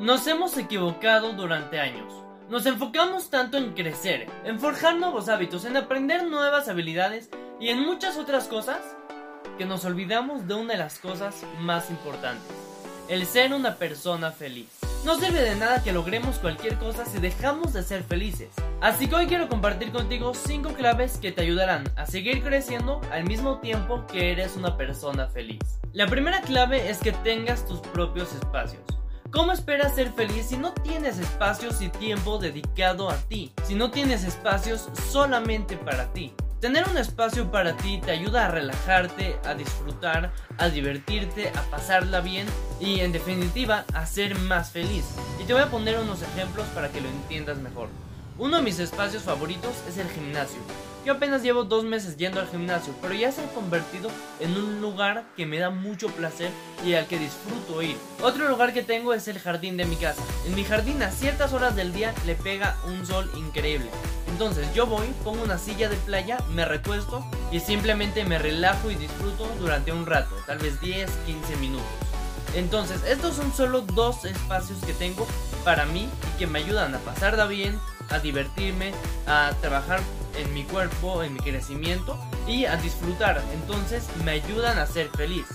Nos hemos equivocado durante años. Nos enfocamos tanto en crecer, en forjar nuevos hábitos, en aprender nuevas habilidades y en muchas otras cosas que nos olvidamos de una de las cosas más importantes, el ser una persona feliz. No sirve de nada que logremos cualquier cosa si dejamos de ser felices. Así que hoy quiero compartir contigo 5 claves que te ayudarán a seguir creciendo al mismo tiempo que eres una persona feliz. La primera clave es que tengas tus propios espacios. ¿Cómo esperas ser feliz si no tienes espacios y tiempo dedicado a ti? Si no tienes espacios solamente para ti. Tener un espacio para ti te ayuda a relajarte, a disfrutar, a divertirte, a pasarla bien y en definitiva a ser más feliz. Y te voy a poner unos ejemplos para que lo entiendas mejor. Uno de mis espacios favoritos es el gimnasio. Yo apenas llevo dos meses yendo al gimnasio, pero ya se ha convertido en un lugar que me da mucho placer y al que disfruto ir. Otro lugar que tengo es el jardín de mi casa. En mi jardín a ciertas horas del día le pega un sol increíble. Entonces yo voy, pongo una silla de playa, me recuesto y simplemente me relajo y disfruto durante un rato, tal vez 10, 15 minutos. Entonces, estos son solo dos espacios que tengo para mí y que me ayudan a pasarla bien, a divertirme, a trabajar en mi cuerpo, en mi crecimiento y a disfrutar. Entonces me ayudan a ser feliz.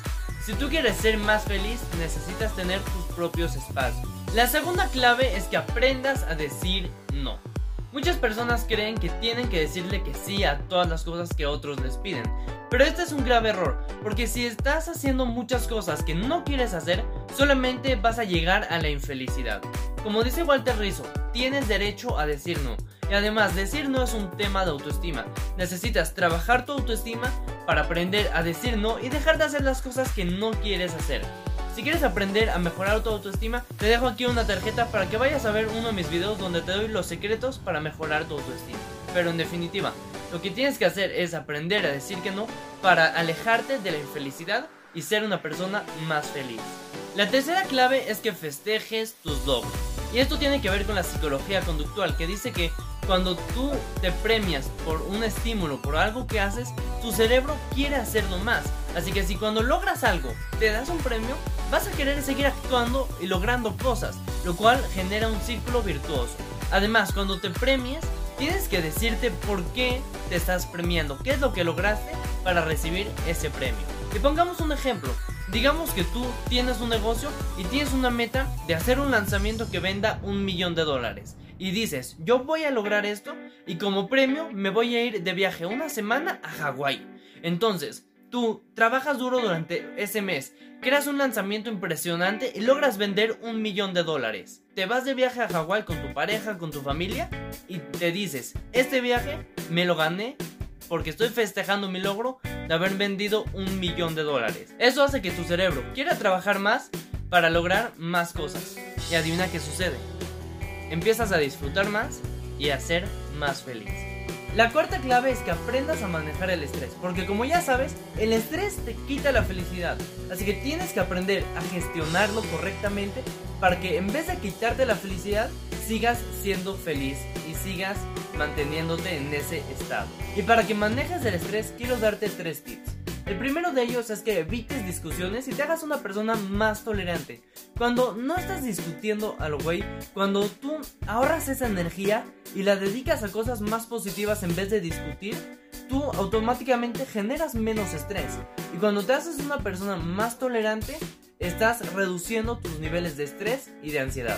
Si tú quieres ser más feliz, necesitas tener tus propios espacios. La segunda clave es que aprendas a decir no. Muchas personas creen que tienen que decirle que sí a todas las cosas que otros les piden. Pero este es un grave error, porque si estás haciendo muchas cosas que no quieres hacer, solamente vas a llegar a la infelicidad. Como dice Walter Rizzo, tienes derecho a decir no. Y además, decir no es un tema de autoestima. Necesitas trabajar tu autoestima para aprender a decir no y dejar de hacer las cosas que no quieres hacer. Si quieres aprender a mejorar tu autoestima, te dejo aquí una tarjeta para que vayas a ver uno de mis videos donde te doy los secretos para mejorar tu autoestima. Pero en definitiva, lo que tienes que hacer es aprender a decir que no para alejarte de la infelicidad y ser una persona más feliz. La tercera clave es que festejes tus logros. Y esto tiene que ver con la psicología conductual, que dice que cuando tú te premias por un estímulo, por algo que haces, tu cerebro quiere hacerlo más. Así que si cuando logras algo, te das un premio, vas a querer seguir actuando y logrando cosas, lo cual genera un círculo virtuoso. Además, cuando te premies, tienes que decirte por qué te estás premiando, qué es lo que lograste para recibir ese premio. Y pongamos un ejemplo. Digamos que tú tienes un negocio y tienes una meta de hacer un lanzamiento que venda un millón de dólares y dices, yo voy a lograr esto y como premio me voy a ir de viaje una semana a Hawái. Entonces, tú trabajas duro durante ese mes, creas un lanzamiento impresionante y logras vender un millón de dólares. Te vas de viaje a Hawái con tu pareja, con tu familia y te dices, este viaje me lo gané porque estoy festejando mi logro de haber vendido un millón de dólares. Eso hace que tu cerebro quiera trabajar más para lograr más cosas. Y adivina qué sucede empiezas a disfrutar más y a ser más feliz. La cuarta clave es que aprendas a manejar el estrés, porque como ya sabes, el estrés te quita la felicidad, así que tienes que aprender a gestionarlo correctamente para que en vez de quitarte la felicidad, sigas siendo feliz sigas manteniéndote en ese estado. Y para que manejes el estrés, quiero darte tres tips. El primero de ellos es que evites discusiones y te hagas una persona más tolerante. Cuando no estás discutiendo a lo güey, cuando tú ahorras esa energía y la dedicas a cosas más positivas en vez de discutir, tú automáticamente generas menos estrés. Y cuando te haces una persona más tolerante, estás reduciendo tus niveles de estrés y de ansiedad.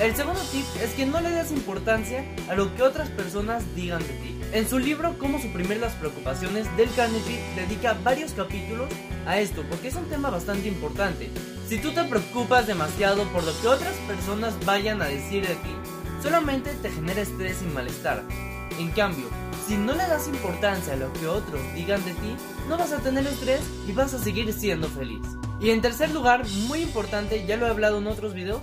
El segundo tip es que no le des importancia a lo que otras personas digan de ti. En su libro Cómo suprimir las preocupaciones, Del Carnegie dedica varios capítulos a esto porque es un tema bastante importante. Si tú te preocupas demasiado por lo que otras personas vayan a decir de ti, solamente te genera estrés y malestar. En cambio, si no le das importancia a lo que otros digan de ti, no vas a tener estrés y vas a seguir siendo feliz. Y en tercer lugar, muy importante, ya lo he hablado en otros videos,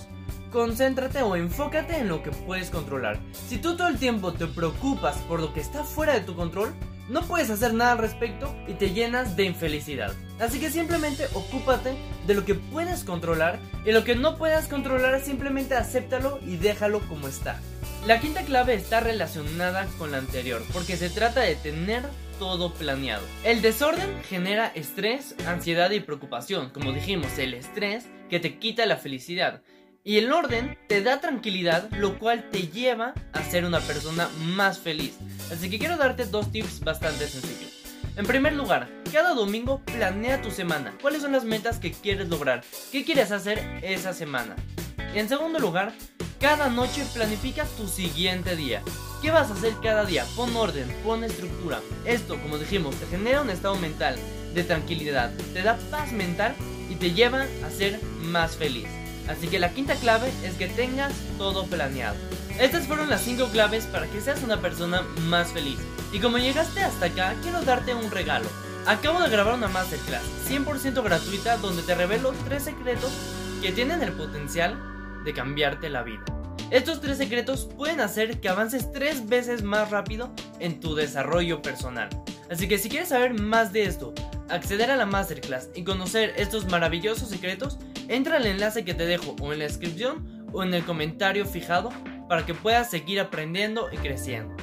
concéntrate o enfócate en lo que puedes controlar. Si tú todo el tiempo te preocupas por lo que está fuera de tu control, no puedes hacer nada al respecto y te llenas de infelicidad. Así que simplemente ocúpate de lo que puedes controlar y lo que no puedas controlar simplemente acéptalo y déjalo como está. La quinta clave está relacionada con la anterior porque se trata de tener todo planeado. El desorden genera estrés, ansiedad y preocupación. Como dijimos, el estrés que te quita la felicidad. Y el orden te da tranquilidad, lo cual te lleva a ser una persona más feliz. Así que quiero darte dos tips bastante sencillos. En primer lugar, cada domingo planea tu semana. ¿Cuáles son las metas que quieres lograr? ¿Qué quieres hacer esa semana? Y en segundo lugar, cada noche planifica tu siguiente día. ¿Qué vas a hacer cada día? Pon orden, pon estructura. Esto, como dijimos, te genera un estado mental de tranquilidad, te da paz mental y te lleva a ser más feliz. Así que la quinta clave es que tengas todo planeado. Estas fueron las 5 claves para que seas una persona más feliz. Y como llegaste hasta acá, quiero darte un regalo. Acabo de grabar una masterclass 100% gratuita donde te revelo 3 secretos que tienen el potencial de cambiarte la vida. Estos tres secretos pueden hacer que avances tres veces más rápido en tu desarrollo personal. Así que si quieres saber más de esto, acceder a la masterclass y conocer estos maravillosos secretos, entra al enlace que te dejo o en la descripción o en el comentario fijado para que puedas seguir aprendiendo y creciendo.